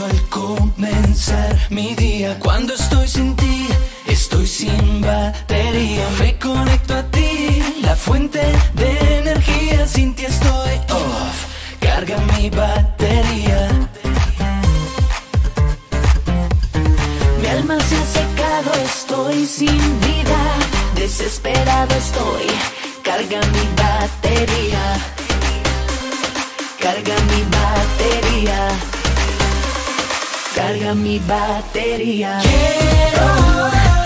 al comenzar mi día. Cuando estoy sin ti, estoy sin batería. Me conecto a ti, la fuente de energía. Sin ti estoy off, carga mi batería. Mi alma se ha secado, estoy sin vida. Desesperado estoy, carga mi batería. Carga mi batería carga mi batería. Quiero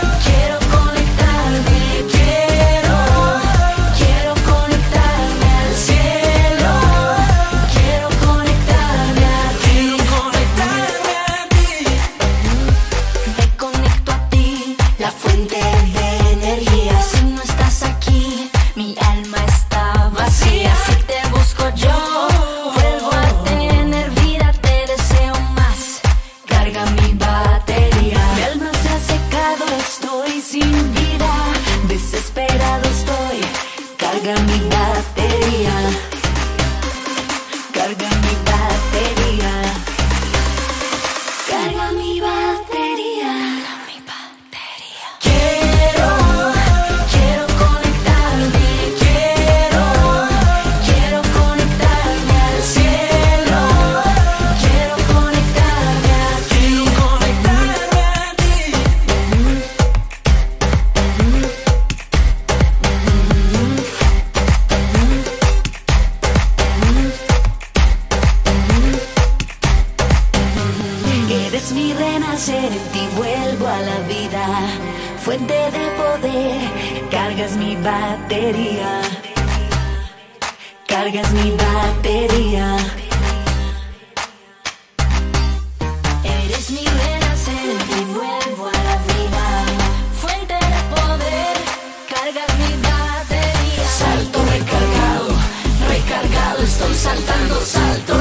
saltando salto.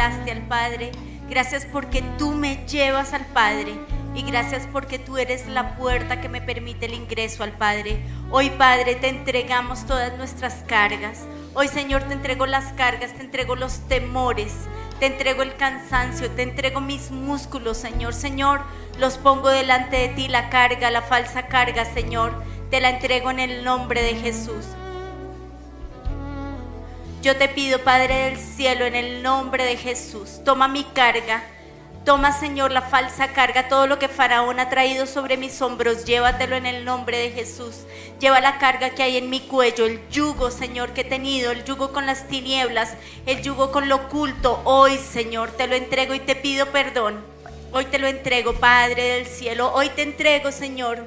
Al Padre. Gracias porque tú me llevas al Padre. Y gracias porque tú eres la puerta que me permite el ingreso al Padre. Hoy Padre te entregamos todas nuestras cargas. Hoy Señor te entrego las cargas, te entrego los temores, te entrego el cansancio, te entrego mis músculos, Señor. Señor, los pongo delante de ti, la carga, la falsa carga, Señor. Te la entrego en el nombre de Jesús. Yo te pido, Padre del cielo, en el nombre de Jesús, toma mi carga. Toma, Señor, la falsa carga, todo lo que Faraón ha traído sobre mis hombros, llévatelo en el nombre de Jesús. Lleva la carga que hay en mi cuello, el yugo, Señor, que he tenido, el yugo con las tinieblas, el yugo con lo oculto. Hoy, Señor, te lo entrego y te pido perdón. Hoy te lo entrego, Padre del cielo. Hoy te entrego, Señor,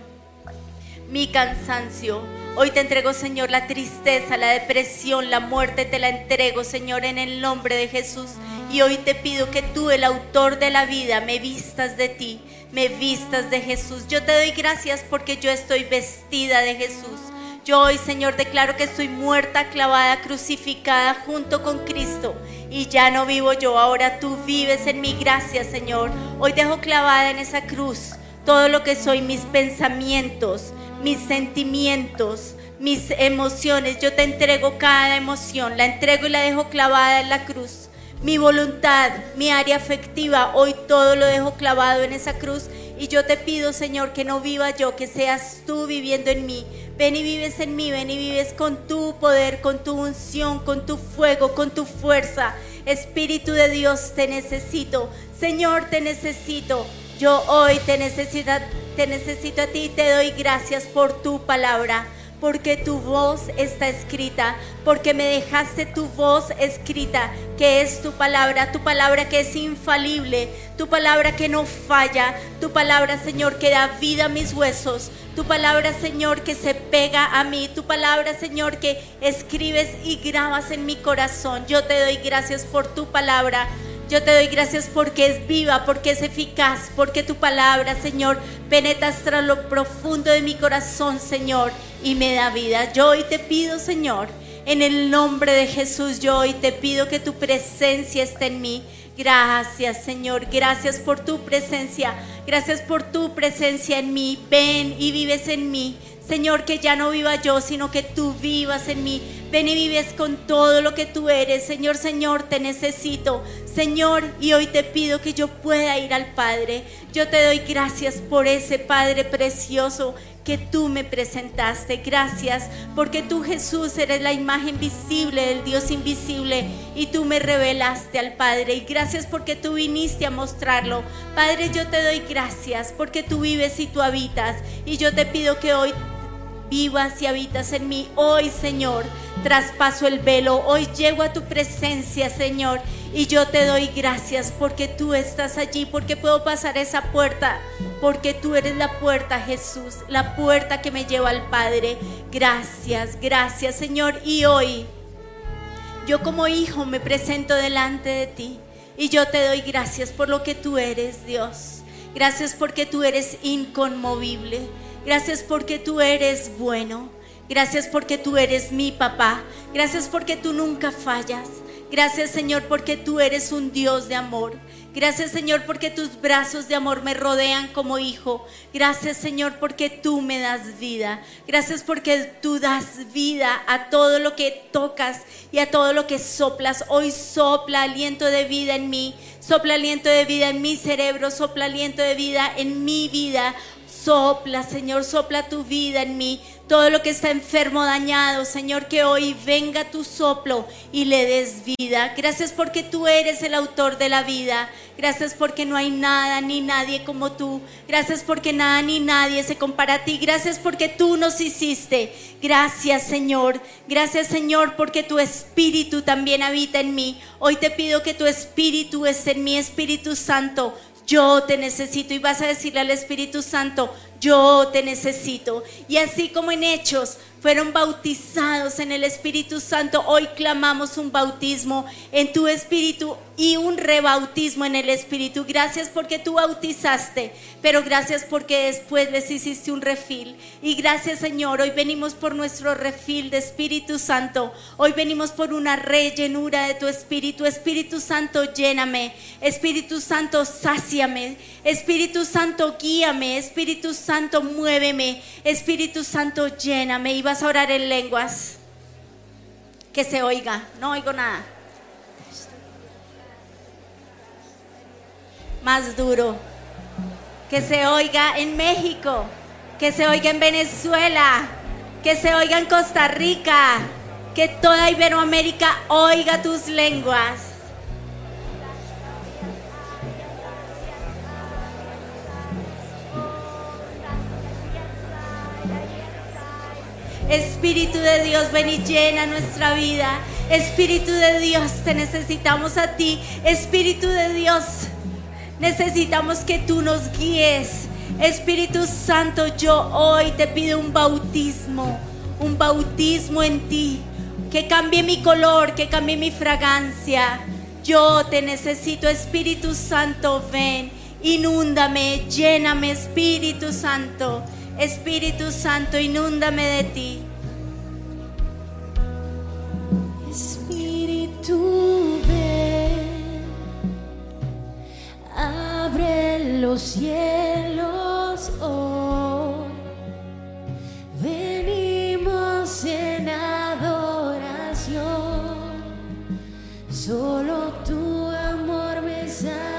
mi cansancio. Hoy te entrego, Señor, la tristeza, la depresión, la muerte, te la entrego, Señor, en el nombre de Jesús. Y hoy te pido que tú, el autor de la vida, me vistas de ti, me vistas de Jesús. Yo te doy gracias porque yo estoy vestida de Jesús. Yo hoy, Señor, declaro que estoy muerta, clavada, crucificada junto con Cristo. Y ya no vivo yo, ahora tú vives en mi gracia, Señor. Hoy dejo clavada en esa cruz todo lo que soy, mis pensamientos, mis sentimientos, mis emociones. Yo te entrego cada emoción, la entrego y la dejo clavada en la cruz. Mi voluntad, mi área afectiva, hoy todo lo dejo clavado en esa cruz. Y yo te pido, Señor, que no viva yo, que seas tú viviendo en mí. Ven y vives en mí, ven y vives con tu poder, con tu unción, con tu fuego, con tu fuerza. Espíritu de Dios, te necesito. Señor, te necesito. Yo hoy te necesito, te necesito a ti y te doy gracias por tu palabra, porque tu voz está escrita, porque me dejaste tu voz escrita, que es tu palabra, tu palabra que es infalible, tu palabra que no falla, tu palabra, Señor, que da vida a mis huesos, tu palabra, Señor, que se pega a mí, tu palabra, Señor, que escribes y grabas en mi corazón. Yo te doy gracias por tu palabra. Yo te doy gracias porque es viva, porque es eficaz, porque tu palabra, Señor, penetra hasta lo profundo de mi corazón, Señor, y me da vida. Yo hoy te pido, Señor, en el nombre de Jesús, yo hoy te pido que tu presencia esté en mí. Gracias, Señor. Gracias por tu presencia. Gracias por tu presencia en mí. Ven y vives en mí. Señor, que ya no viva yo, sino que tú vivas en mí. Ven y vives con todo lo que tú eres. Señor, Señor, te necesito. Señor, y hoy te pido que yo pueda ir al Padre. Yo te doy gracias por ese Padre precioso que tú me presentaste. Gracias porque tú Jesús eres la imagen visible del Dios invisible y tú me revelaste al Padre. Y gracias porque tú viniste a mostrarlo. Padre, yo te doy gracias porque tú vives y tú habitas. Y yo te pido que hoy vivas y habitas en mí. Hoy, Señor, traspaso el velo. Hoy llego a tu presencia, Señor. Y yo te doy gracias porque tú estás allí, porque puedo pasar esa puerta, porque tú eres la puerta, Jesús, la puerta que me lleva al Padre. Gracias, gracias, Señor. Y hoy, yo como hijo me presento delante de ti. Y yo te doy gracias por lo que tú eres, Dios. Gracias porque tú eres inconmovible. Gracias porque tú eres bueno. Gracias porque tú eres mi papá. Gracias porque tú nunca fallas. Gracias Señor porque tú eres un Dios de amor. Gracias Señor porque tus brazos de amor me rodean como hijo. Gracias Señor porque tú me das vida. Gracias porque tú das vida a todo lo que tocas y a todo lo que soplas. Hoy sopla aliento de vida en mí. Sopla aliento de vida en mi cerebro. Sopla aliento de vida en mi vida. Sopla, Señor, sopla tu vida en mí. Todo lo que está enfermo, dañado, Señor, que hoy venga tu soplo y le des vida. Gracias porque tú eres el autor de la vida. Gracias porque no hay nada ni nadie como tú. Gracias porque nada ni nadie se compara a ti. Gracias porque tú nos hiciste. Gracias, Señor. Gracias, Señor, porque tu espíritu también habita en mí. Hoy te pido que tu espíritu esté en mi Espíritu Santo yo te necesito y vas a decirle al Espíritu Santo, yo te necesito. Y así como en Hechos fueron bautizados en el Espíritu Santo, hoy clamamos un bautismo en tu Espíritu y un rebautismo en el Espíritu. Gracias porque tú bautizaste, pero gracias porque después les hiciste un refil. Y gracias Señor, hoy venimos por nuestro refil de Espíritu Santo. Hoy venimos por una rellenura de tu Espíritu. Espíritu Santo, lléname. Espíritu Santo, sáciame. Espíritu Santo, guíame. Espíritu Santo, muéveme. Espíritu Santo, lléname. Y a orar en lenguas. Que se oiga. No oigo nada. Más duro. Que se oiga en México. Que se oiga en Venezuela. Que se oiga en Costa Rica. Que toda Iberoamérica oiga tus lenguas. Espíritu de Dios, ven y llena nuestra vida. Espíritu de Dios, te necesitamos a ti. Espíritu de Dios, necesitamos que tú nos guíes. Espíritu Santo, yo hoy te pido un bautismo, un bautismo en ti. Que cambie mi color, que cambie mi fragancia. Yo te necesito, Espíritu Santo, ven, inúndame, lléname, Espíritu Santo. Espíritu Santo, inúndame de ti. Espíritu, abre los cielos hoy. Venimos en adoración, solo tu amor me satisface.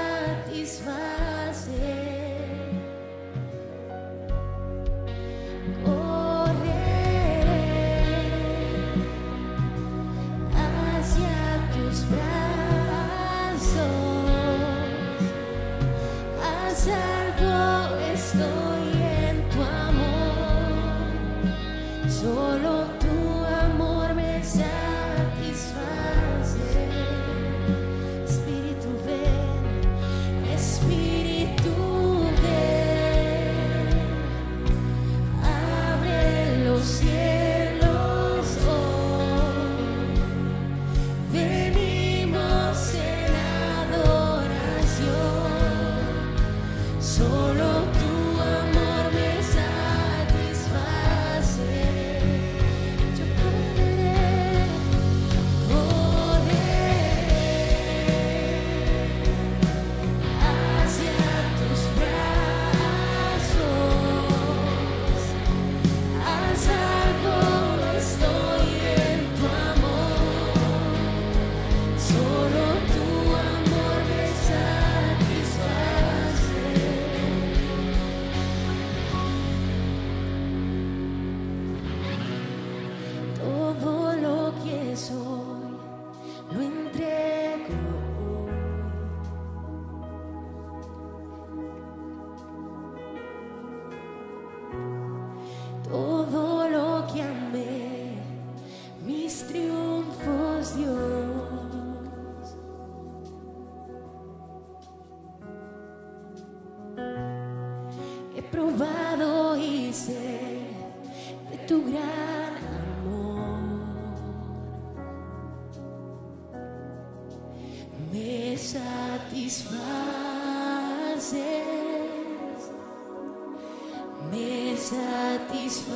Satisfaces.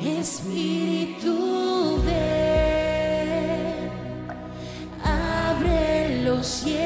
Espíritu ven, abre los cielos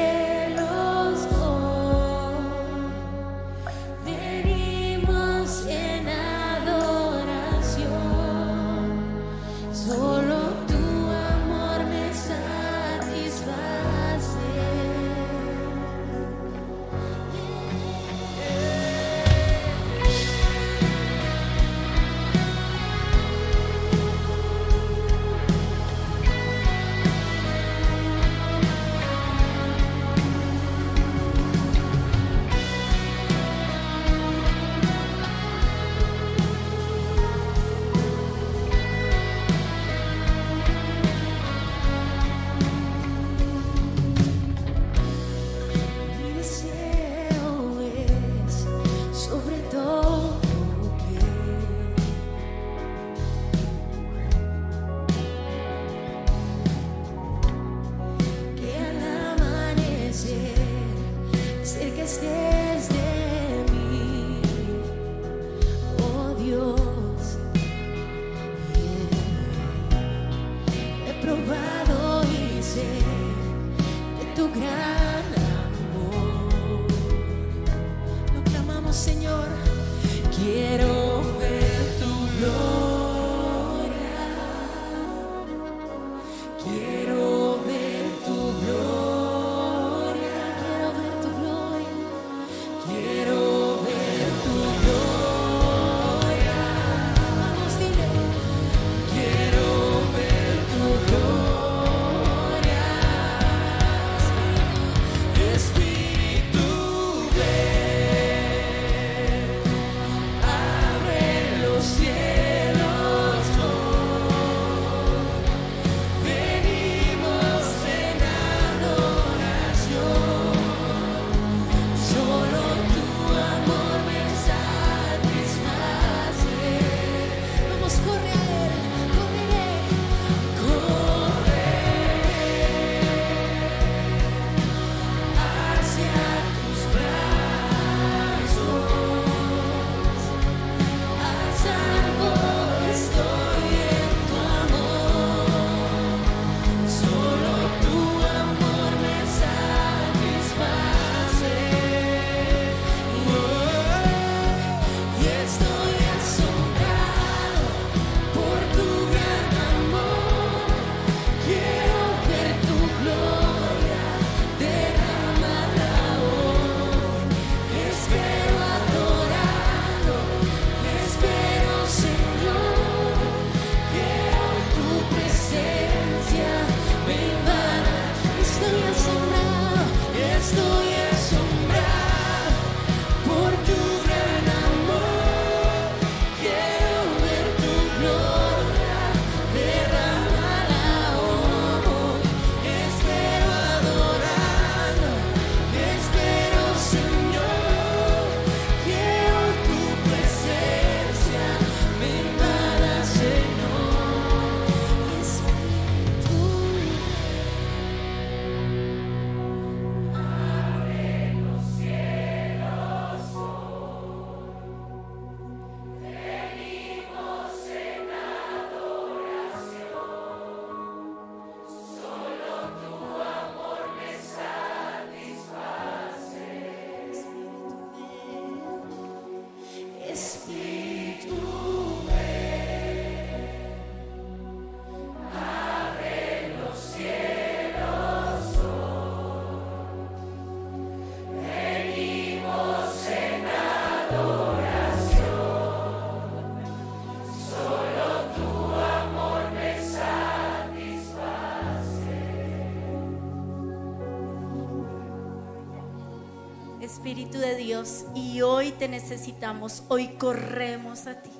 Espíritu de Dios, y hoy te necesitamos, hoy corremos a ti.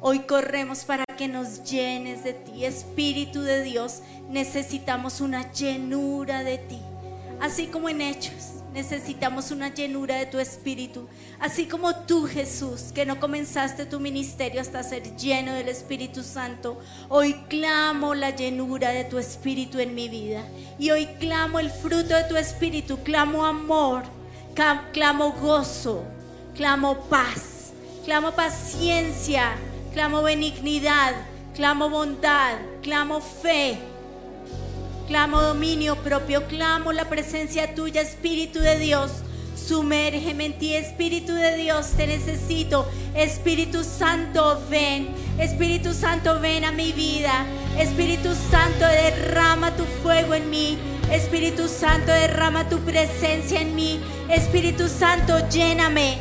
Hoy corremos para que nos llenes de ti. Espíritu de Dios, necesitamos una llenura de ti. Así como en Hechos, Necesitamos una llenura de tu espíritu. Así como tú, Jesús, que no comenzaste tu ministerio hasta ser lleno del Espíritu Santo, hoy clamo la llenura de tu espíritu en mi vida. Y hoy clamo el fruto de tu espíritu, clamo amor, clamo gozo, clamo paz, clamo paciencia, clamo benignidad, clamo bondad, clamo fe. Clamo dominio propio, clamo la presencia tuya, Espíritu de Dios. Sumérgeme en ti, Espíritu de Dios, te necesito. Espíritu Santo, ven. Espíritu Santo, ven a mi vida. Espíritu Santo, derrama tu fuego en mí. Espíritu Santo, derrama tu presencia en mí. Espíritu Santo, lléname.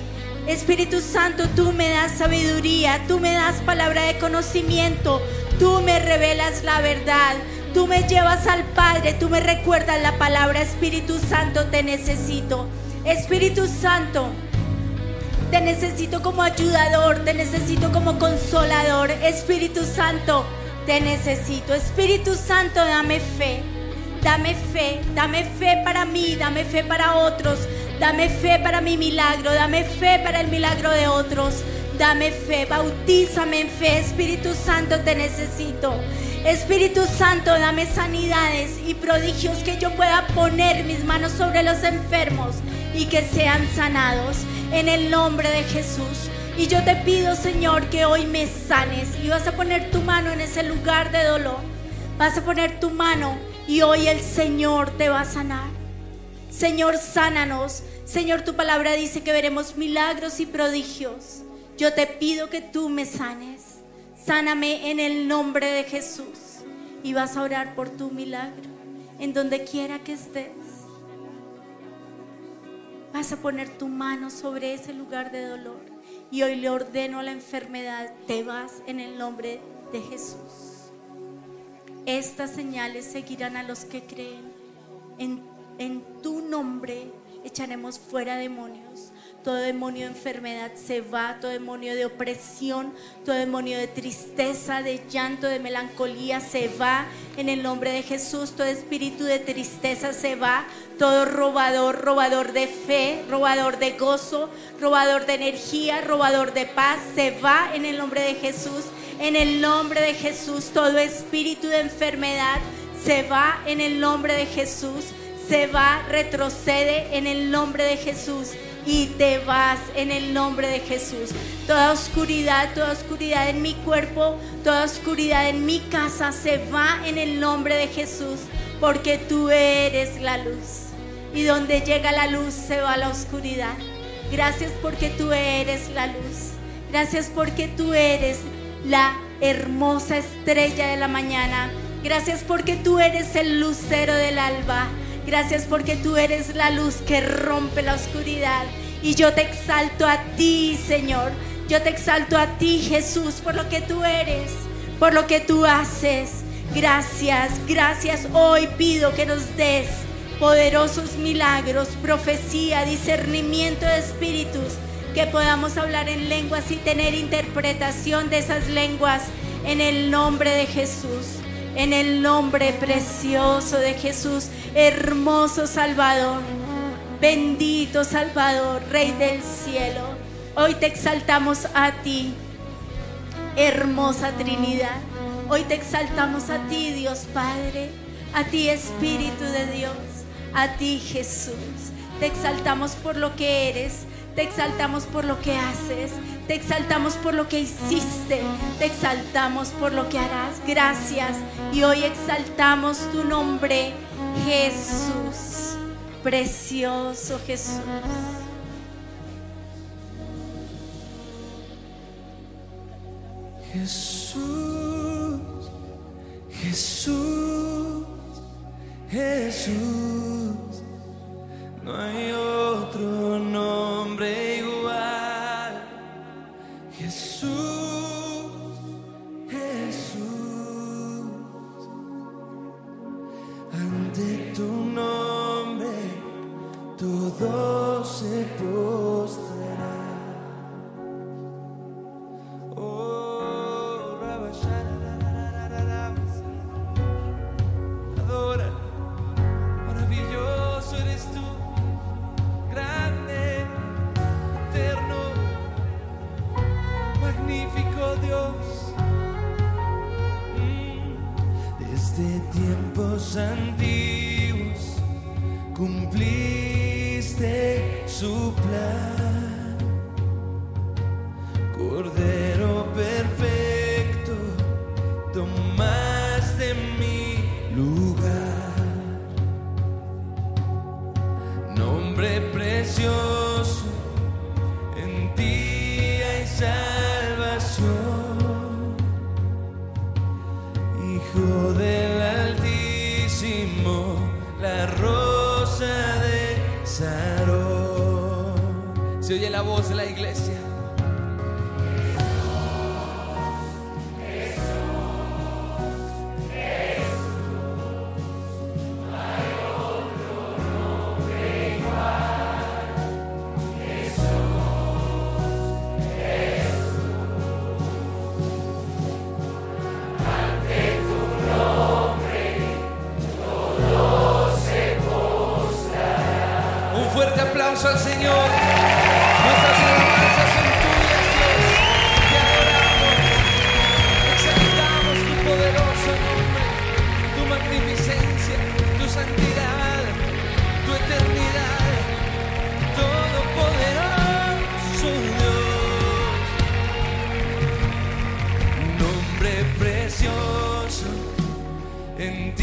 Espíritu Santo, tú me das sabiduría, tú me das palabra de conocimiento, tú me revelas la verdad. Tú me llevas al Padre, tú me recuerdas la palabra Espíritu Santo, te necesito. Espíritu Santo, te necesito como ayudador, te necesito como consolador. Espíritu Santo, te necesito. Espíritu Santo, dame fe. Dame fe, dame fe para mí, dame fe para otros. Dame fe para mi milagro, dame fe para el milagro de otros. Dame fe, bautízame en fe. Espíritu Santo, te necesito. Espíritu Santo, dame sanidades y prodigios que yo pueda poner mis manos sobre los enfermos y que sean sanados en el nombre de Jesús. Y yo te pido, Señor, que hoy me sanes y vas a poner tu mano en ese lugar de dolor. Vas a poner tu mano y hoy el Señor te va a sanar. Señor, sánanos. Señor, tu palabra dice que veremos milagros y prodigios. Yo te pido que tú me sanes. Sáname en el nombre de Jesús. Y vas a orar por tu milagro. En donde quiera que estés. Vas a poner tu mano sobre ese lugar de dolor. Y hoy le ordeno a la enfermedad, te vas en el nombre de Jesús. Estas señales seguirán a los que creen. En, en tu nombre echaremos fuera demonios. Todo demonio de enfermedad se va, todo demonio de opresión, todo demonio de tristeza, de llanto, de melancolía se va en el nombre de Jesús. Todo espíritu de tristeza se va, todo robador, robador de fe, robador de gozo, robador de energía, robador de paz se va en el nombre de Jesús. En el nombre de Jesús, todo espíritu de enfermedad se va en el nombre de Jesús se va, retrocede en el nombre de Jesús y te vas en el nombre de Jesús. Toda oscuridad, toda oscuridad en mi cuerpo, toda oscuridad en mi casa se va en el nombre de Jesús, porque tú eres la luz. Y donde llega la luz se va la oscuridad. Gracias porque tú eres la luz. Gracias porque tú eres la hermosa estrella de la mañana. Gracias porque tú eres el lucero del alba. Gracias porque tú eres la luz que rompe la oscuridad. Y yo te exalto a ti, Señor. Yo te exalto a ti, Jesús, por lo que tú eres, por lo que tú haces. Gracias, gracias. Hoy pido que nos des poderosos milagros, profecía, discernimiento de espíritus, que podamos hablar en lenguas y tener interpretación de esas lenguas en el nombre de Jesús. En el nombre precioso de Jesús, hermoso Salvador, bendito Salvador, Rey del cielo. Hoy te exaltamos a ti, hermosa Trinidad. Hoy te exaltamos a ti, Dios Padre, a ti Espíritu de Dios, a ti Jesús. Te exaltamos por lo que eres, te exaltamos por lo que haces, te exaltamos por lo que hiciste, te exaltamos por lo que harás. Gracias. Y hoy exaltamos tu nombre, Jesús, precioso Jesús. Jesús, Jesús, Jesús, no hay en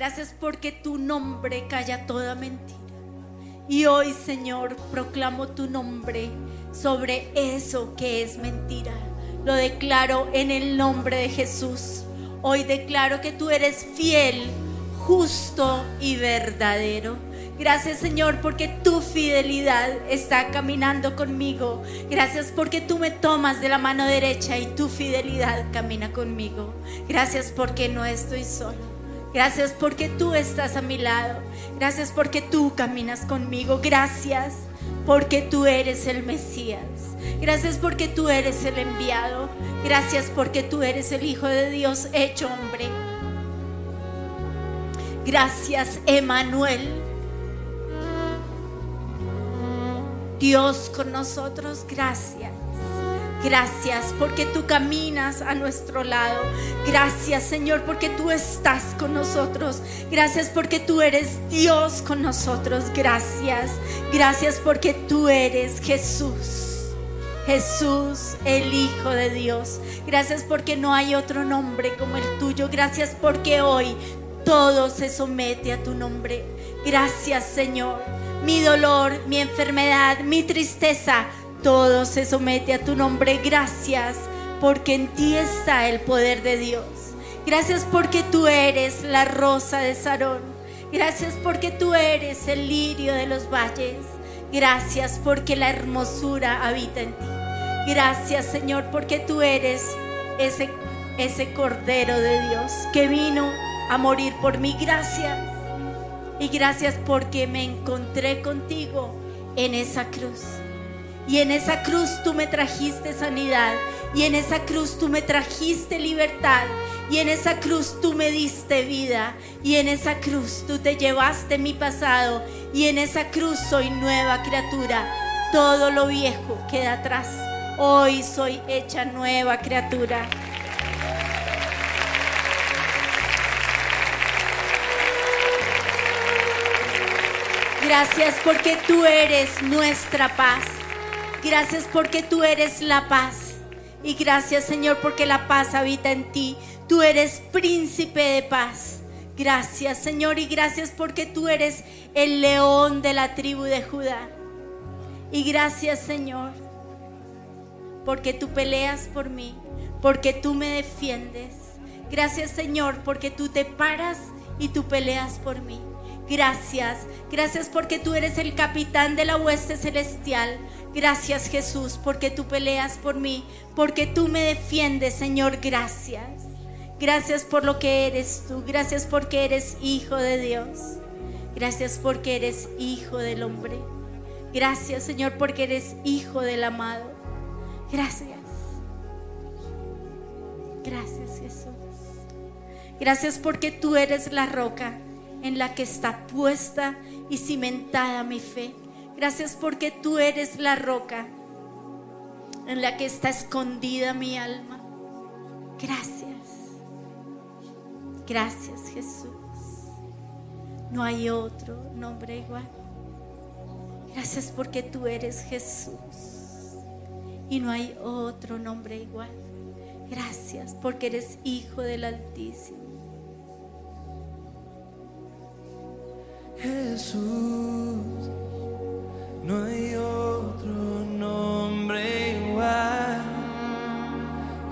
Gracias porque tu nombre calla toda mentira. Y hoy, Señor, proclamo tu nombre sobre eso que es mentira. Lo declaro en el nombre de Jesús. Hoy declaro que tú eres fiel, justo y verdadero. Gracias Señor porque tu fidelidad está caminando conmigo. Gracias porque tú me tomas de la mano derecha y tu fidelidad camina conmigo. Gracias porque no estoy solo. Gracias porque tú estás a mi lado. Gracias porque tú caminas conmigo. Gracias porque tú eres el Mesías. Gracias porque tú eres el enviado. Gracias porque tú eres el Hijo de Dios hecho hombre. Gracias, Emanuel. Dios con nosotros, gracias. Gracias porque tú caminas a nuestro lado. Gracias Señor porque tú estás con nosotros. Gracias porque tú eres Dios con nosotros. Gracias. Gracias porque tú eres Jesús. Jesús, el Hijo de Dios. Gracias porque no hay otro nombre como el tuyo. Gracias porque hoy todo se somete a tu nombre. Gracias Señor. Mi dolor, mi enfermedad, mi tristeza, todo se somete a tu nombre. Gracias porque en ti está el poder de Dios. Gracias porque tú eres la rosa de Sarón. Gracias porque tú eres el lirio de los valles. Gracias porque la hermosura habita en ti. Gracias Señor porque tú eres ese, ese Cordero de Dios que vino a morir por mí. Gracias. Y gracias porque me encontré contigo en esa cruz. Y en esa cruz tú me trajiste sanidad. Y en esa cruz tú me trajiste libertad. Y en esa cruz tú me diste vida. Y en esa cruz tú te llevaste mi pasado. Y en esa cruz soy nueva criatura. Todo lo viejo queda atrás. Hoy soy hecha nueva criatura. Gracias porque tú eres nuestra paz. Gracias porque tú eres la paz. Y gracias Señor porque la paz habita en ti. Tú eres príncipe de paz. Gracias Señor y gracias porque tú eres el león de la tribu de Judá. Y gracias Señor porque tú peleas por mí, porque tú me defiendes. Gracias Señor porque tú te paras y tú peleas por mí. Gracias, gracias porque tú eres el capitán de la hueste celestial. Gracias Jesús porque tú peleas por mí, porque tú me defiendes Señor. Gracias. Gracias por lo que eres tú. Gracias porque eres hijo de Dios. Gracias porque eres hijo del hombre. Gracias Señor porque eres hijo del amado. Gracias. Gracias Jesús. Gracias porque tú eres la roca en la que está puesta y cimentada mi fe. Gracias porque tú eres la roca en la que está escondida mi alma. Gracias. Gracias Jesús. No hay otro nombre igual. Gracias porque tú eres Jesús. Y no hay otro nombre igual. Gracias porque eres Hijo del Altísimo. Jesús, no hay otro nombre igual.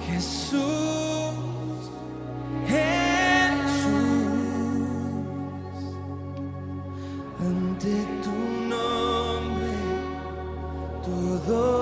Jesús, Jesús, ante tu nombre todo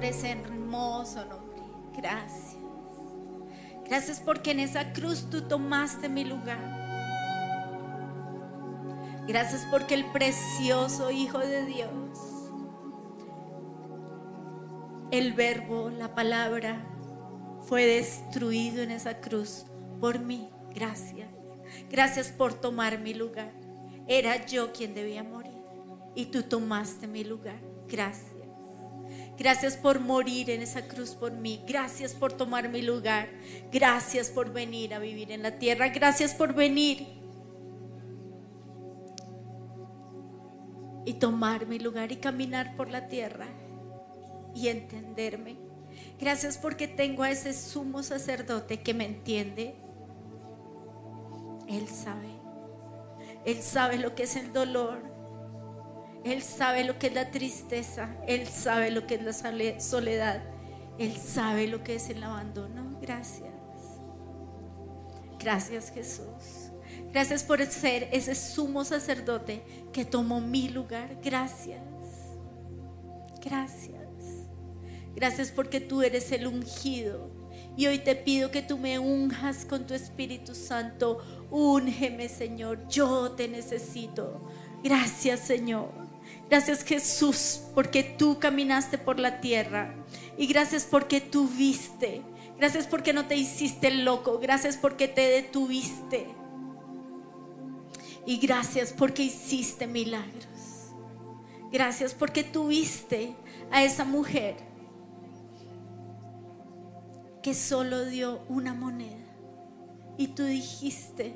por ese hermoso nombre. Gracias. Gracias porque en esa cruz tú tomaste mi lugar. Gracias porque el precioso Hijo de Dios, el verbo, la palabra, fue destruido en esa cruz por mí. Gracias. Gracias por tomar mi lugar. Era yo quien debía morir y tú tomaste mi lugar. Gracias. Gracias por morir en esa cruz por mí. Gracias por tomar mi lugar. Gracias por venir a vivir en la tierra. Gracias por venir y tomar mi lugar y caminar por la tierra y entenderme. Gracias porque tengo a ese sumo sacerdote que me entiende. Él sabe. Él sabe lo que es el dolor. Él sabe lo que es la tristeza. Él sabe lo que es la sole- soledad. Él sabe lo que es el abandono. Gracias. Gracias Jesús. Gracias por ser ese sumo sacerdote que tomó mi lugar. Gracias. Gracias. Gracias porque tú eres el ungido. Y hoy te pido que tú me unjas con tu Espíritu Santo. Úngeme, Señor. Yo te necesito. Gracias, Señor. Gracias, Jesús, porque tú caminaste por la tierra. Y gracias porque tú viste. Gracias porque no te hiciste loco. Gracias porque te detuviste. Y gracias porque hiciste milagros. Gracias porque tuviste a esa mujer que solo dio una moneda. Y tú dijiste,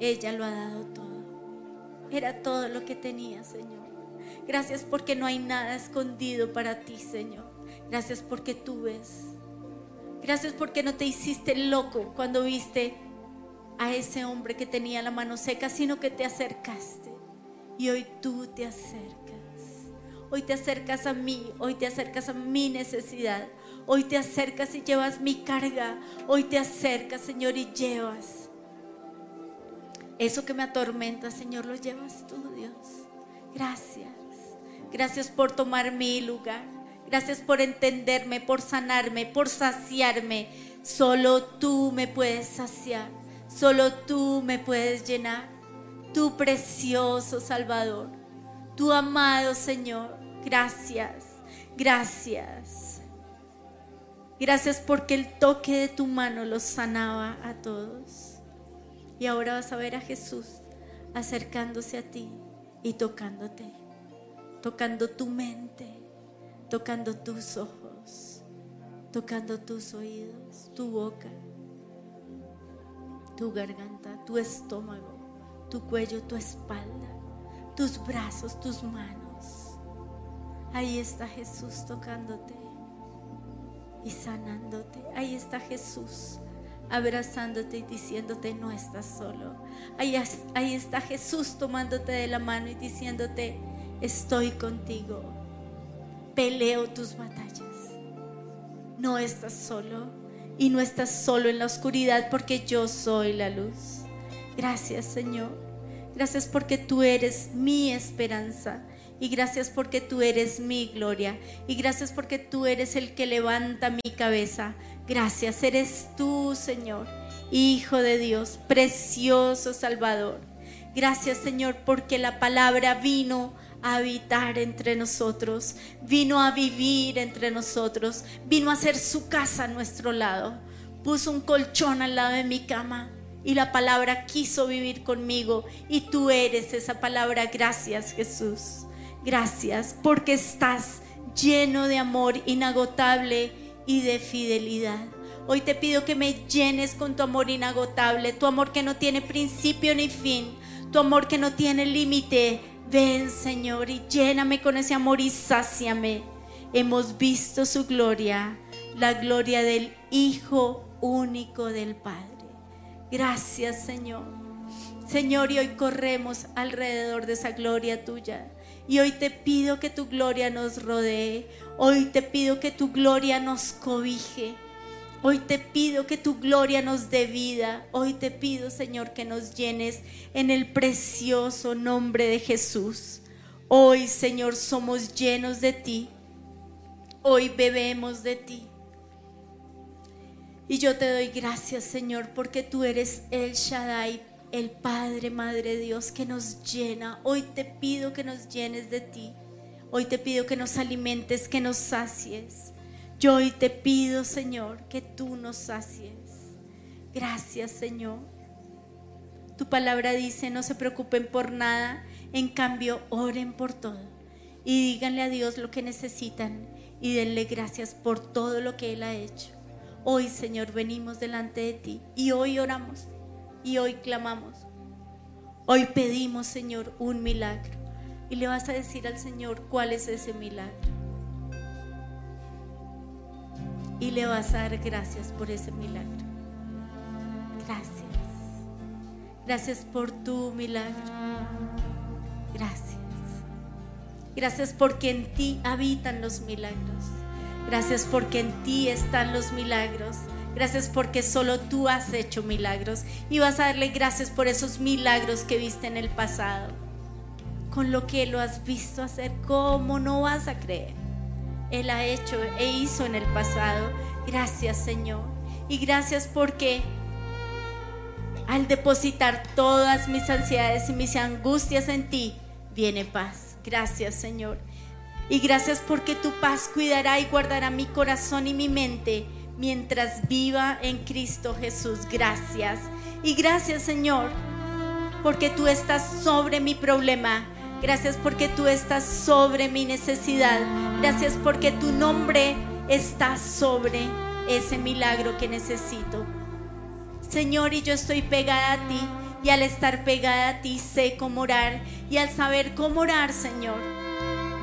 ella lo ha dado todo. Era todo lo que tenía, Señor. Gracias porque no hay nada escondido para ti, Señor. Gracias porque tú ves. Gracias porque no te hiciste loco cuando viste a ese hombre que tenía la mano seca, sino que te acercaste. Y hoy tú te acercas. Hoy te acercas a mí, hoy te acercas a mi necesidad. Hoy te acercas y llevas mi carga. Hoy te acercas, Señor, y llevas. Eso que me atormenta, Señor, lo llevas tú, Dios. Gracias. Gracias por tomar mi lugar. Gracias por entenderme, por sanarme, por saciarme. Solo tú me puedes saciar. Solo tú me puedes llenar. Tu precioso Salvador. Tu amado Señor. Gracias. Gracias. Gracias porque el toque de tu mano los sanaba a todos. Y ahora vas a ver a Jesús acercándose a ti y tocándote, tocando tu mente, tocando tus ojos, tocando tus oídos, tu boca, tu garganta, tu estómago, tu cuello, tu espalda, tus brazos, tus manos. Ahí está Jesús tocándote y sanándote. Ahí está Jesús abrazándote y diciéndote no estás solo. Ahí, ahí está Jesús tomándote de la mano y diciéndote estoy contigo. Peleo tus batallas. No estás solo y no estás solo en la oscuridad porque yo soy la luz. Gracias Señor. Gracias porque tú eres mi esperanza. Y gracias porque tú eres mi gloria. Y gracias porque tú eres el que levanta mi cabeza. Gracias, eres tú, Señor, Hijo de Dios, precioso Salvador. Gracias, Señor, porque la palabra vino habitar entre nosotros, vino a vivir entre nosotros, vino a hacer su casa a nuestro lado. Puso un colchón al lado de mi cama y la palabra quiso vivir conmigo y tú eres esa palabra. Gracias, Jesús. Gracias porque estás lleno de amor inagotable y de fidelidad. Hoy te pido que me llenes con tu amor inagotable, tu amor que no tiene principio ni fin, tu amor que no tiene límite. Ven, Señor, y lléname con ese amor y sáciame. Hemos visto su gloria, la gloria del Hijo único del Padre. Gracias, Señor. Señor, y hoy corremos alrededor de esa gloria tuya. Y hoy te pido que tu gloria nos rodee. Hoy te pido que tu gloria nos cobije. Hoy te pido que tu gloria nos dé vida. Hoy te pido, Señor, que nos llenes en el precioso nombre de Jesús. Hoy, Señor, somos llenos de ti. Hoy bebemos de ti. Y yo te doy gracias, Señor, porque tú eres el Shaddai, el Padre, Madre Dios, que nos llena. Hoy te pido que nos llenes de ti. Hoy te pido que nos alimentes, que nos sacies. Yo hoy te pido, Señor, que tú nos sacies. Gracias, Señor. Tu palabra dice, no se preocupen por nada, en cambio, oren por todo. Y díganle a Dios lo que necesitan y denle gracias por todo lo que Él ha hecho. Hoy, Señor, venimos delante de ti y hoy oramos y hoy clamamos. Hoy pedimos, Señor, un milagro. Y le vas a decir al Señor cuál es ese milagro. Y le vas a dar gracias por ese milagro. Gracias. Gracias por tu milagro. Gracias. Gracias porque en ti habitan los milagros. Gracias porque en ti están los milagros. Gracias porque solo tú has hecho milagros y vas a darle gracias por esos milagros que viste en el pasado. Con lo que lo has visto hacer, ¿cómo no vas a creer? Él ha hecho e hizo en el pasado. Gracias Señor. Y gracias porque al depositar todas mis ansiedades y mis angustias en ti, viene paz. Gracias Señor. Y gracias porque tu paz cuidará y guardará mi corazón y mi mente mientras viva en Cristo Jesús. Gracias. Y gracias Señor porque tú estás sobre mi problema. Gracias porque tú estás sobre mi necesidad. Gracias porque tu nombre está sobre ese milagro que necesito. Señor, y yo estoy pegada a ti. Y al estar pegada a ti sé cómo orar. Y al saber cómo orar, Señor,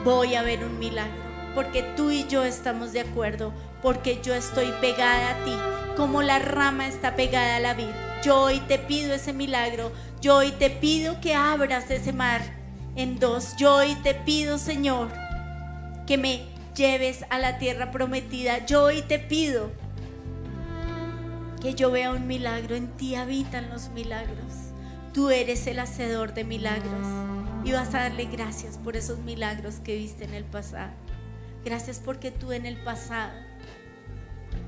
voy a ver un milagro. Porque tú y yo estamos de acuerdo. Porque yo estoy pegada a ti. Como la rama está pegada a la vid. Yo hoy te pido ese milagro. Yo hoy te pido que abras ese mar en dos. Yo hoy te pido, Señor, que me lleves a la tierra prometida. Yo hoy te pido que yo vea un milagro. En ti habitan los milagros. Tú eres el hacedor de milagros. Y vas a darle gracias por esos milagros que viste en el pasado. Gracias porque tú en el pasado.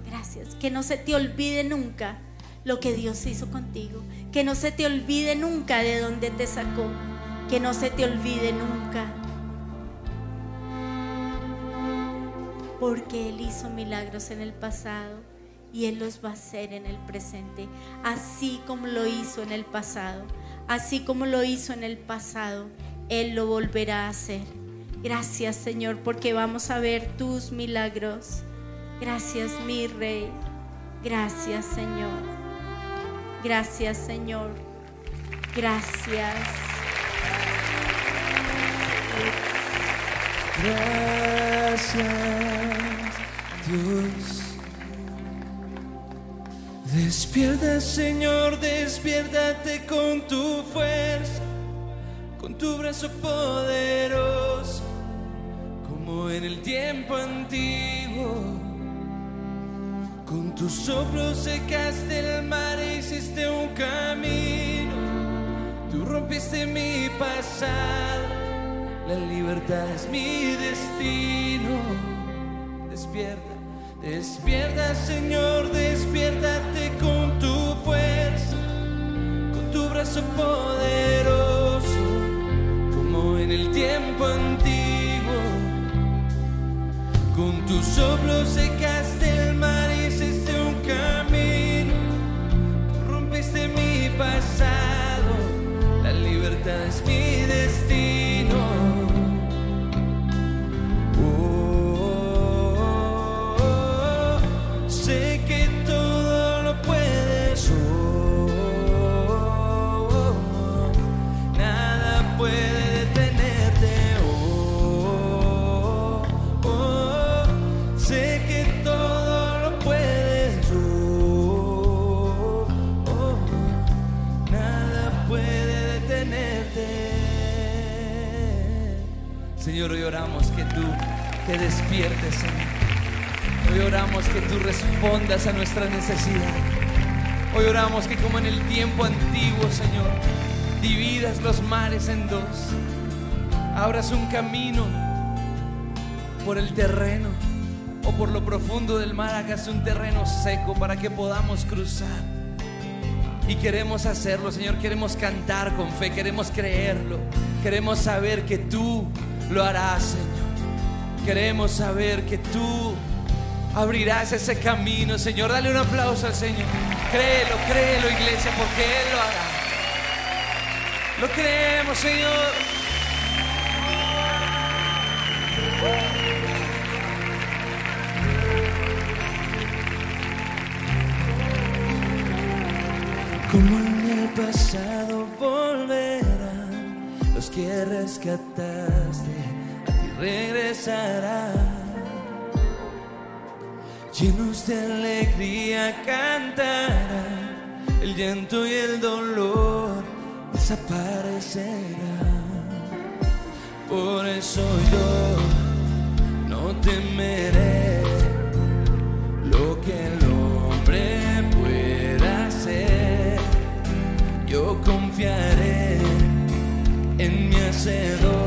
Gracias. Que no se te olvide nunca lo que Dios hizo contigo. Que no se te olvide nunca de dónde te sacó. Que no se te olvide nunca. Porque Él hizo milagros en el pasado y Él los va a hacer en el presente. Así como lo hizo en el pasado. Así como lo hizo en el pasado, Él lo volverá a hacer. Gracias Señor porque vamos a ver tus milagros. Gracias mi Rey. Gracias Señor. Gracias Señor. Gracias. Gracias, Dios. Despierta, Señor, despiértate con tu fuerza, con tu brazo poderoso, como en el tiempo antiguo. Con tus soplos secaste el mar e hiciste un camino. Rompiste mi pasado, la libertad es mi destino. Despierta, despierta Señor, despiértate con tu fuerza, con tu brazo poderoso, como en el tiempo antiguo. Con tus soplos secaste Señor, hoy oramos que tú te despiertes, Señor. Hoy oramos que tú respondas a nuestra necesidad. Hoy oramos que como en el tiempo antiguo, Señor, dividas los mares en dos. Abras un camino por el terreno o por lo profundo del mar, hagas un terreno seco para que podamos cruzar. Y queremos hacerlo, Señor, queremos cantar con fe, queremos creerlo, queremos saber que tú lo harás, Señor. Queremos saber que tú abrirás ese camino, Señor. Dale un aplauso al Señor. Créelo, créelo, iglesia, porque Él lo hará. Lo creemos, Señor. Como en el pasado volverán los que rescataste, dejaste y regresará. Llenos de alegría cantará, el llanto y el dolor desaparecerá. Por eso yo no temeré lo que el hombre pueda hacer. Yo confiaré en mi hacedor.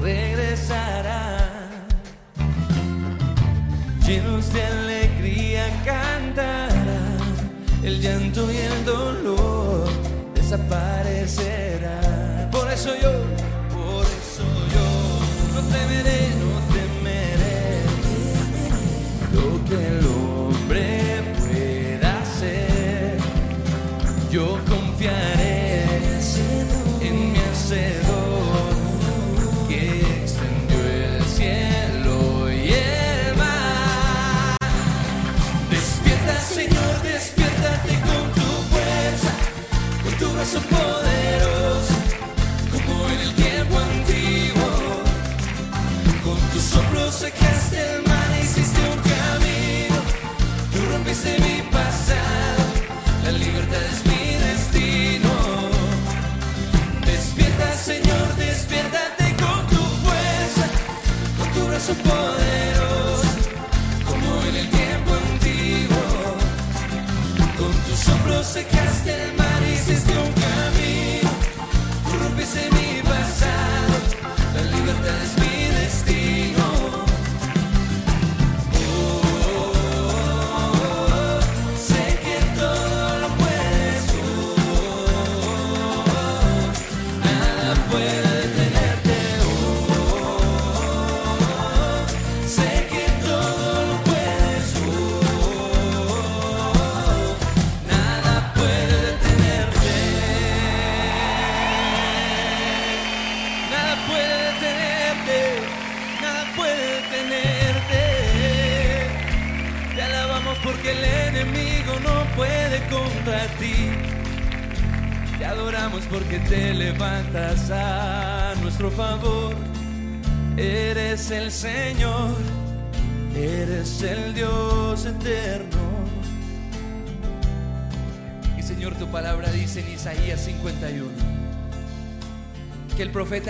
Regresarán. Llenos de alegría cantarán, el llanto y el dolor desaparecerán. Por eso yo, por eso yo, no temeré, no temeré lo que el hombre pueda hacer. Yo confiaré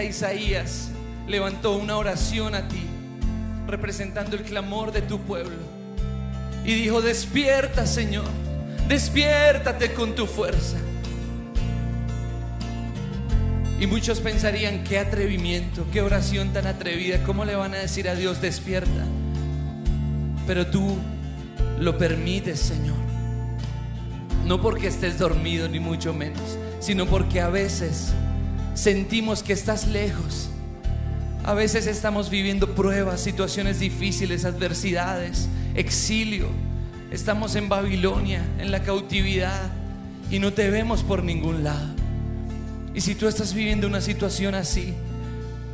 Isaías levantó una oración a ti, representando el clamor de tu pueblo. Y dijo, despierta Señor, despiértate con tu fuerza. Y muchos pensarían, qué atrevimiento, qué oración tan atrevida, ¿cómo le van a decir a Dios, despierta? Pero tú lo permites, Señor. No porque estés dormido, ni mucho menos, sino porque a veces sentimos que estás lejos. A veces estamos viviendo pruebas, situaciones difíciles, adversidades, exilio. Estamos en Babilonia, en la cautividad, y no te vemos por ningún lado. Y si tú estás viviendo una situación así,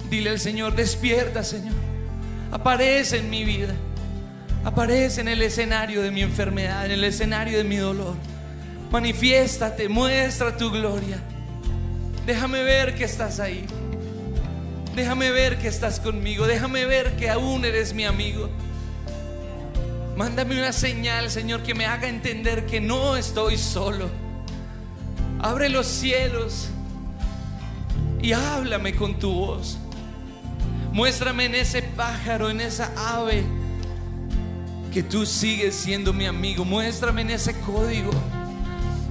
dile al Señor, despierta Señor, aparece en mi vida, aparece en el escenario de mi enfermedad, en el escenario de mi dolor. Manifiéstate, muestra tu gloria. Déjame ver que estás ahí. Déjame ver que estás conmigo. Déjame ver que aún eres mi amigo. Mándame una señal, Señor, que me haga entender que no estoy solo. Abre los cielos y háblame con tu voz. Muéstrame en ese pájaro, en esa ave, que tú sigues siendo mi amigo. Muéstrame en ese código.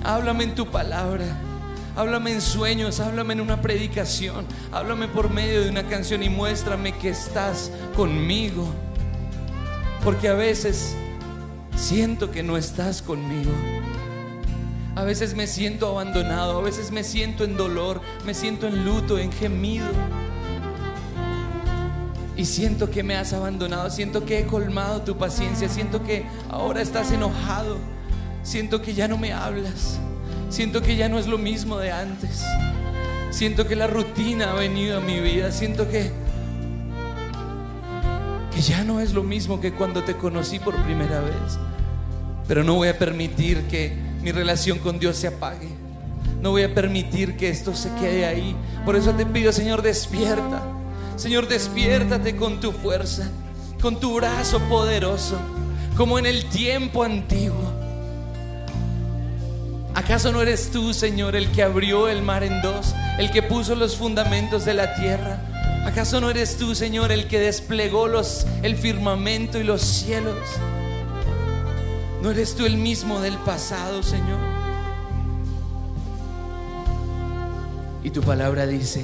Háblame en tu palabra. Háblame en sueños, háblame en una predicación, háblame por medio de una canción y muéstrame que estás conmigo. Porque a veces siento que no estás conmigo. A veces me siento abandonado, a veces me siento en dolor, me siento en luto, en gemido. Y siento que me has abandonado, siento que he colmado tu paciencia, siento que ahora estás enojado, siento que ya no me hablas, siento que ya no es lo mismo de antes, siento que la rutina ha venido a mi vida, siento que que ya no es lo mismo que cuando te conocí por primera vez. Pero no voy a permitir que mi relación con Dios se apague. No voy a permitir que esto se quede ahí. Por eso te pido, Señor, despierta. Señor, despiértate con tu fuerza, con tu brazo poderoso, como en el tiempo antiguo. ¿Acaso no eres tú, Señor, el que abrió el mar en dos, el que puso los fundamentos de la tierra? ¿Acaso no eres tú, Señor, el que desplegó los, el firmamento y los cielos? ¿No eres tú el mismo del pasado, Señor? Y tu palabra dice,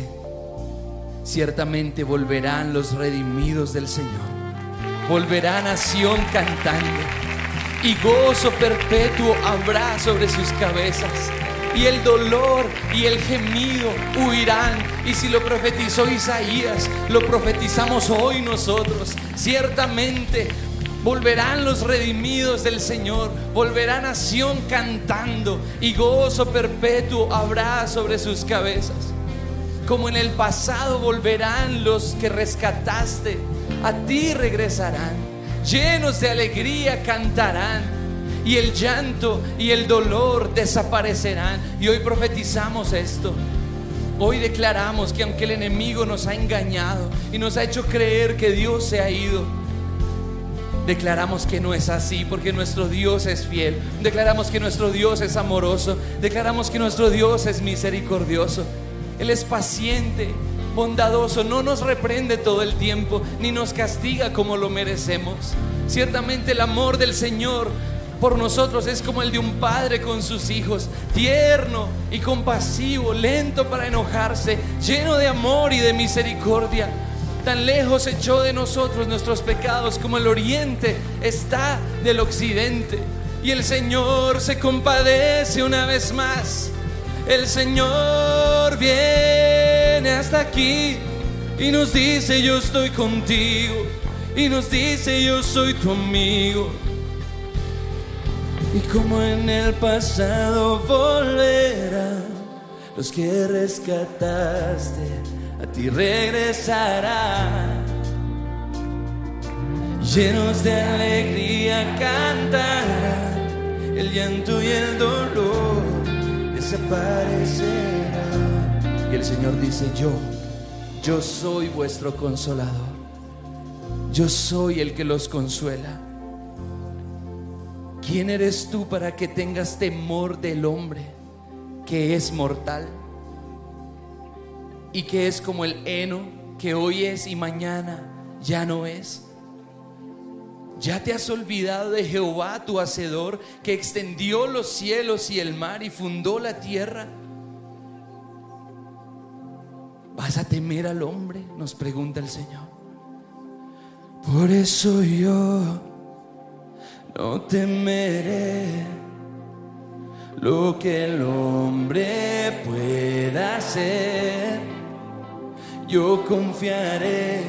ciertamente volverán los redimidos del Señor. Volverán a Sión cantando. Y gozo perpetuo habrá sobre sus cabezas. Y el dolor y el gemido huirán. Y si lo profetizó Isaías, lo profetizamos hoy nosotros. Ciertamente Volverán los redimidos del Señor, volverán a Sión cantando y gozo perpetuo habrá sobre sus cabezas. Como en el pasado volverán los que rescataste, a ti regresarán, llenos de alegría cantarán y el llanto y el dolor desaparecerán. Y hoy profetizamos esto. Hoy declaramos que aunque el enemigo nos ha engañado y nos ha hecho creer que Dios se ha ido, Declaramos que no es así porque nuestro Dios es fiel. Declaramos que nuestro Dios es amoroso. Declaramos que nuestro Dios es misericordioso. Él es paciente, bondadoso. No nos reprende todo el tiempo ni nos castiga como lo merecemos. Ciertamente el amor del Señor por nosotros es como el de un padre con sus hijos, tierno y compasivo, lento para enojarse, lleno de amor y de misericordia. Tan lejos echó de nosotros nuestros pecados como el oriente está del occidente. Y el Señor se compadece una vez más. El Señor viene hasta aquí y nos dice yo estoy contigo. Y nos dice yo soy tu amigo. Y como en el pasado volverán los que rescataste a ti regresará. Llenos de alegría cantará, el llanto y el dolor desaparecerá. Y el Señor dice, yo, yo soy vuestro consolador. Yo soy el que los consuela. ¿Quién eres tú para que tengas temor del hombre que es mortal? y que es como el heno que hoy es y mañana ya no es. ¿Ya te has olvidado de Jehová, tu hacedor, que extendió los cielos y el mar y fundó la tierra? ¿Vas a temer al hombre? Nos pregunta el Señor. Por eso yo no temeré lo que el hombre pueda hacer yo confiaré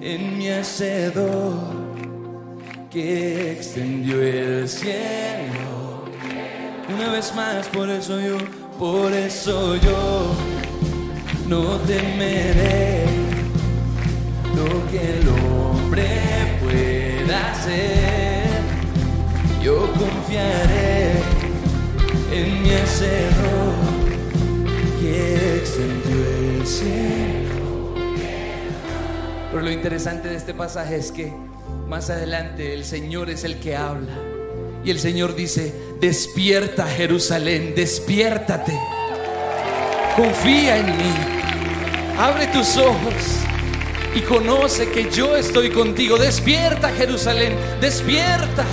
en mi hacedor que extendió el cielo. Una vez más, por eso yo, por eso yo no temeré lo que el hombre pueda hacer. Yo confiaré en mi hacedor que extendió el cielo. Pero lo interesante de este pasaje es que más adelante el Señor es el que habla. Y el Señor dice, despierta Jerusalén, despiértate. Confía en mí. Abre tus ojos y conoce que yo estoy contigo. Despierta Jerusalén, despierta.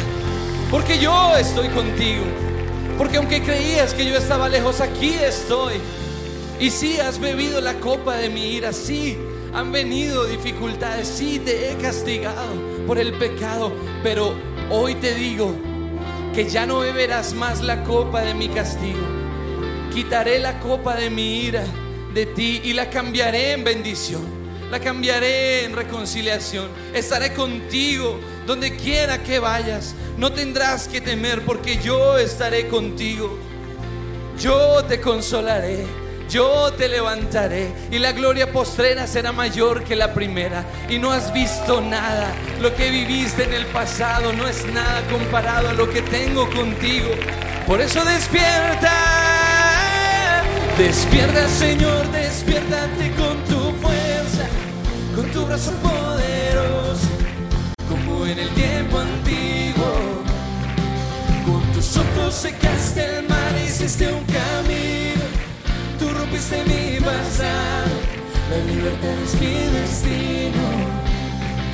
Porque yo estoy contigo. Porque aunque creías que yo estaba lejos, aquí estoy. Y si has bebido la copa de mi ira, sí, han venido dificultades, sí, te he castigado por el pecado, pero hoy te digo que ya no beberás más la copa de mi castigo. Quitaré la copa de mi ira de ti y la cambiaré en bendición. La cambiaré en reconciliación. Estaré contigo donde quiera que vayas. No tendrás que temer porque yo estaré contigo. Yo te consolaré, yo te levantaré y la gloria postrera será mayor que la primera. Y no has visto nada, lo que viviste en el pasado no es nada comparado a lo que tengo contigo. Por eso despierta, despierta Señor, despiértate con tu fuerza, con tu brazo poderoso, como en el tiempo antiguo. Con tus ojos secaste el mar, hiciste un camino. Tú rompiste mi pasado, la libertad es mi destino.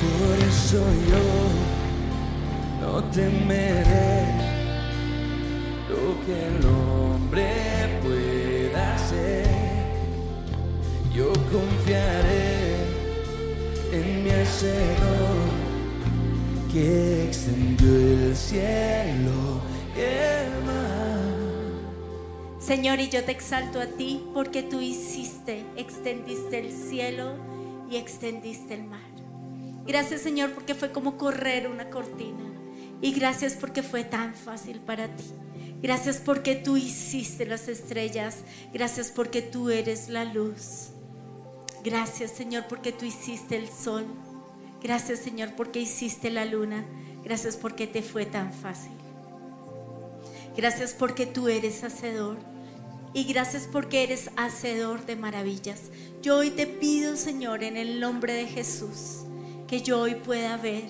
Por eso yo no temeré lo que el hombre pueda Yo confiaré en mi Hacedor que extendió el cielo el mar. Señor, y yo te exalto a ti porque tú hiciste, extendiste el cielo y extendiste el mar. Gracias, Señor, porque fue como correr una cortina. Y gracias porque fue tan fácil para ti. Gracias porque tú hiciste las estrellas. Gracias porque tú eres la luz. Gracias, Señor, porque tú hiciste el sol. Gracias, Señor, porque hiciste la luna. Gracias porque te fue tan fácil. Gracias porque tú eres hacedor. Y gracias porque eres hacedor de maravillas. Yo hoy te pido, Señor, en el nombre de Jesús, que yo hoy pueda ver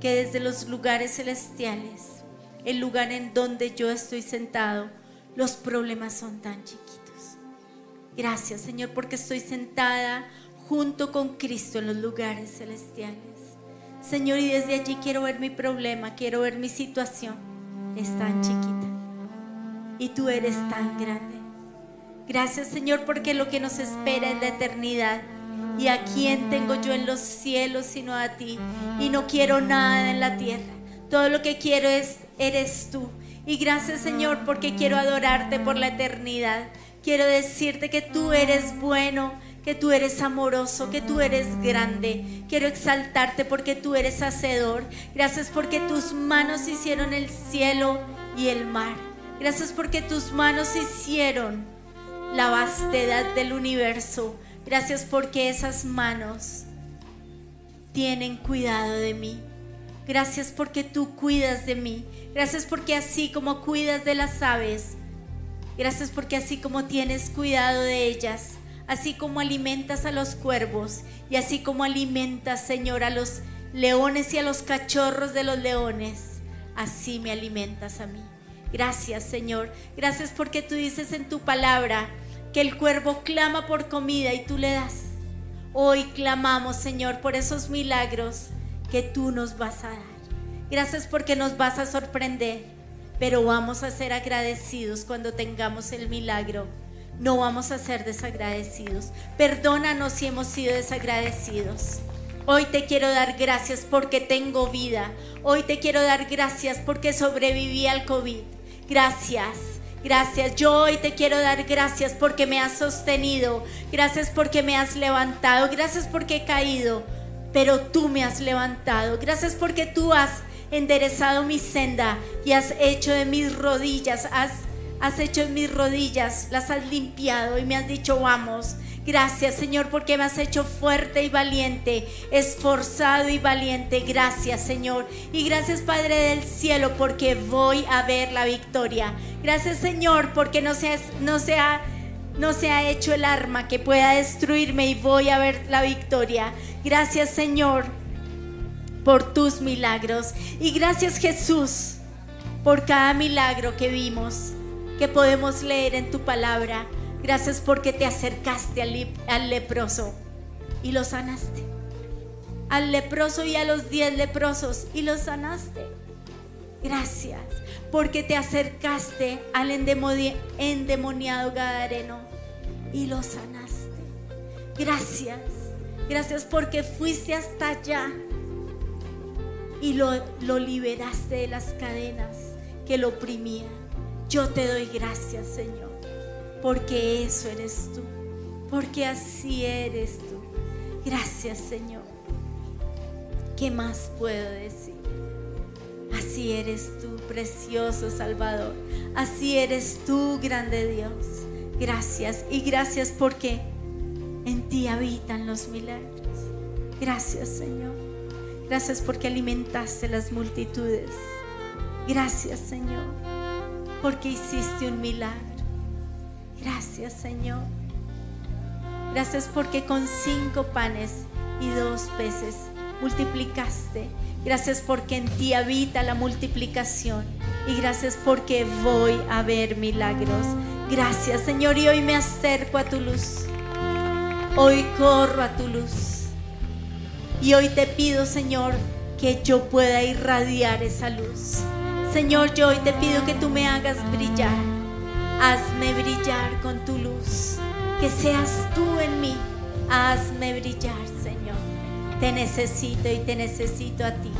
que desde los lugares celestiales, el lugar en donde yo estoy sentado, los problemas son tan chiquitos. Gracias, Señor, porque estoy sentada junto con Cristo en los lugares celestiales. Señor, y desde allí quiero ver mi problema, quiero ver mi situación. Es tan chiquita. Y tú eres tan grande. Gracias, Señor, porque lo que nos espera es la eternidad. ¿Y a quién tengo yo en los cielos sino a ti? Y no quiero nada en la tierra. Todo lo que quiero es, eres tú. Y gracias, Señor, porque quiero adorarte por la eternidad. Quiero decirte que tú eres bueno, que tú eres amoroso, que tú eres grande. Quiero exaltarte porque tú eres hacedor. Gracias porque tus manos hicieron el cielo y el mar. Gracias porque tus manos hicieron la vastedad del universo. Gracias porque esas manos tienen cuidado de mí. Gracias porque tú cuidas de mí. Gracias porque así como cuidas de las aves, gracias porque así como tienes cuidado de ellas, así como alimentas a los cuervos y así como alimentas, Señor, a los leones y a los cachorros de los leones, así me alimentas a mí. Gracias, Señor. Gracias porque tú dices en tu palabra que el cuervo clama por comida y tú le das. Hoy clamamos, Señor, por esos milagros que tú nos vas a dar. Gracias porque nos vas a sorprender, pero vamos a ser agradecidos cuando tengamos el milagro. No vamos a ser desagradecidos. Perdónanos si hemos sido desagradecidos. Hoy te quiero dar gracias porque tengo vida. Hoy te quiero dar gracias porque sobreviví al COVID. Gracias. Gracias. Yo hoy te quiero dar gracias porque me has sostenido. Gracias porque me has levantado. Gracias porque he caído. Pero tú me has levantado. Gracias porque tú has enderezado mi senda y has hecho de mis rodillas, has, has hecho de mis rodillas, las has limpiado y me has dicho vamos. Gracias Señor porque me has hecho fuerte y valiente, esforzado y valiente. Gracias Señor. Y gracias Padre del cielo porque voy a ver la victoria. Gracias Señor porque no se, no se, no se ha hecho el arma que pueda destruirme y voy a ver la victoria. Gracias Señor por tus milagros. Y gracias Jesús por cada milagro que vimos, que podemos leer en tu palabra. Gracias porque te acercaste al, leproso y lo sanaste. Al leproso y a los diez leprosos y los sanaste. Gracias porque te acercaste al endemoni- endemoniado Gadareno y lo sanaste. Gracias. Gracias porque fuiste hasta allá y lo, lo liberaste de las cadenas. que lo oprimía. Yo te doy gracias, Señor, porque eso eres tú, porque así eres tú. Gracias, Señor. ¿Qué más puedo decir? Así eres tú, precioso Salvador. Así eres tú, grande Dios. Gracias y gracias porque en ti habitan los milagros. Gracias, Señor. Gracias porque alimentaste las multitudes. Gracias, Señor, porque hiciste un milagro. Gracias, Señor. Gracias porque con cinco panes y dos peces multiplicaste. Gracias porque en ti habita la multiplicación. Y gracias porque voy a ver milagros. Gracias, Señor. Y hoy me acerco a tu luz. Hoy corro a tu luz. Y hoy te pido, Señor, que yo pueda irradiar esa luz. Señor, yo hoy te pido que tú me hagas brillar. Hazme brillar con tu luz. Que seas tú en mí. Hazme brillar, Señor. Te necesito y te necesito a ti.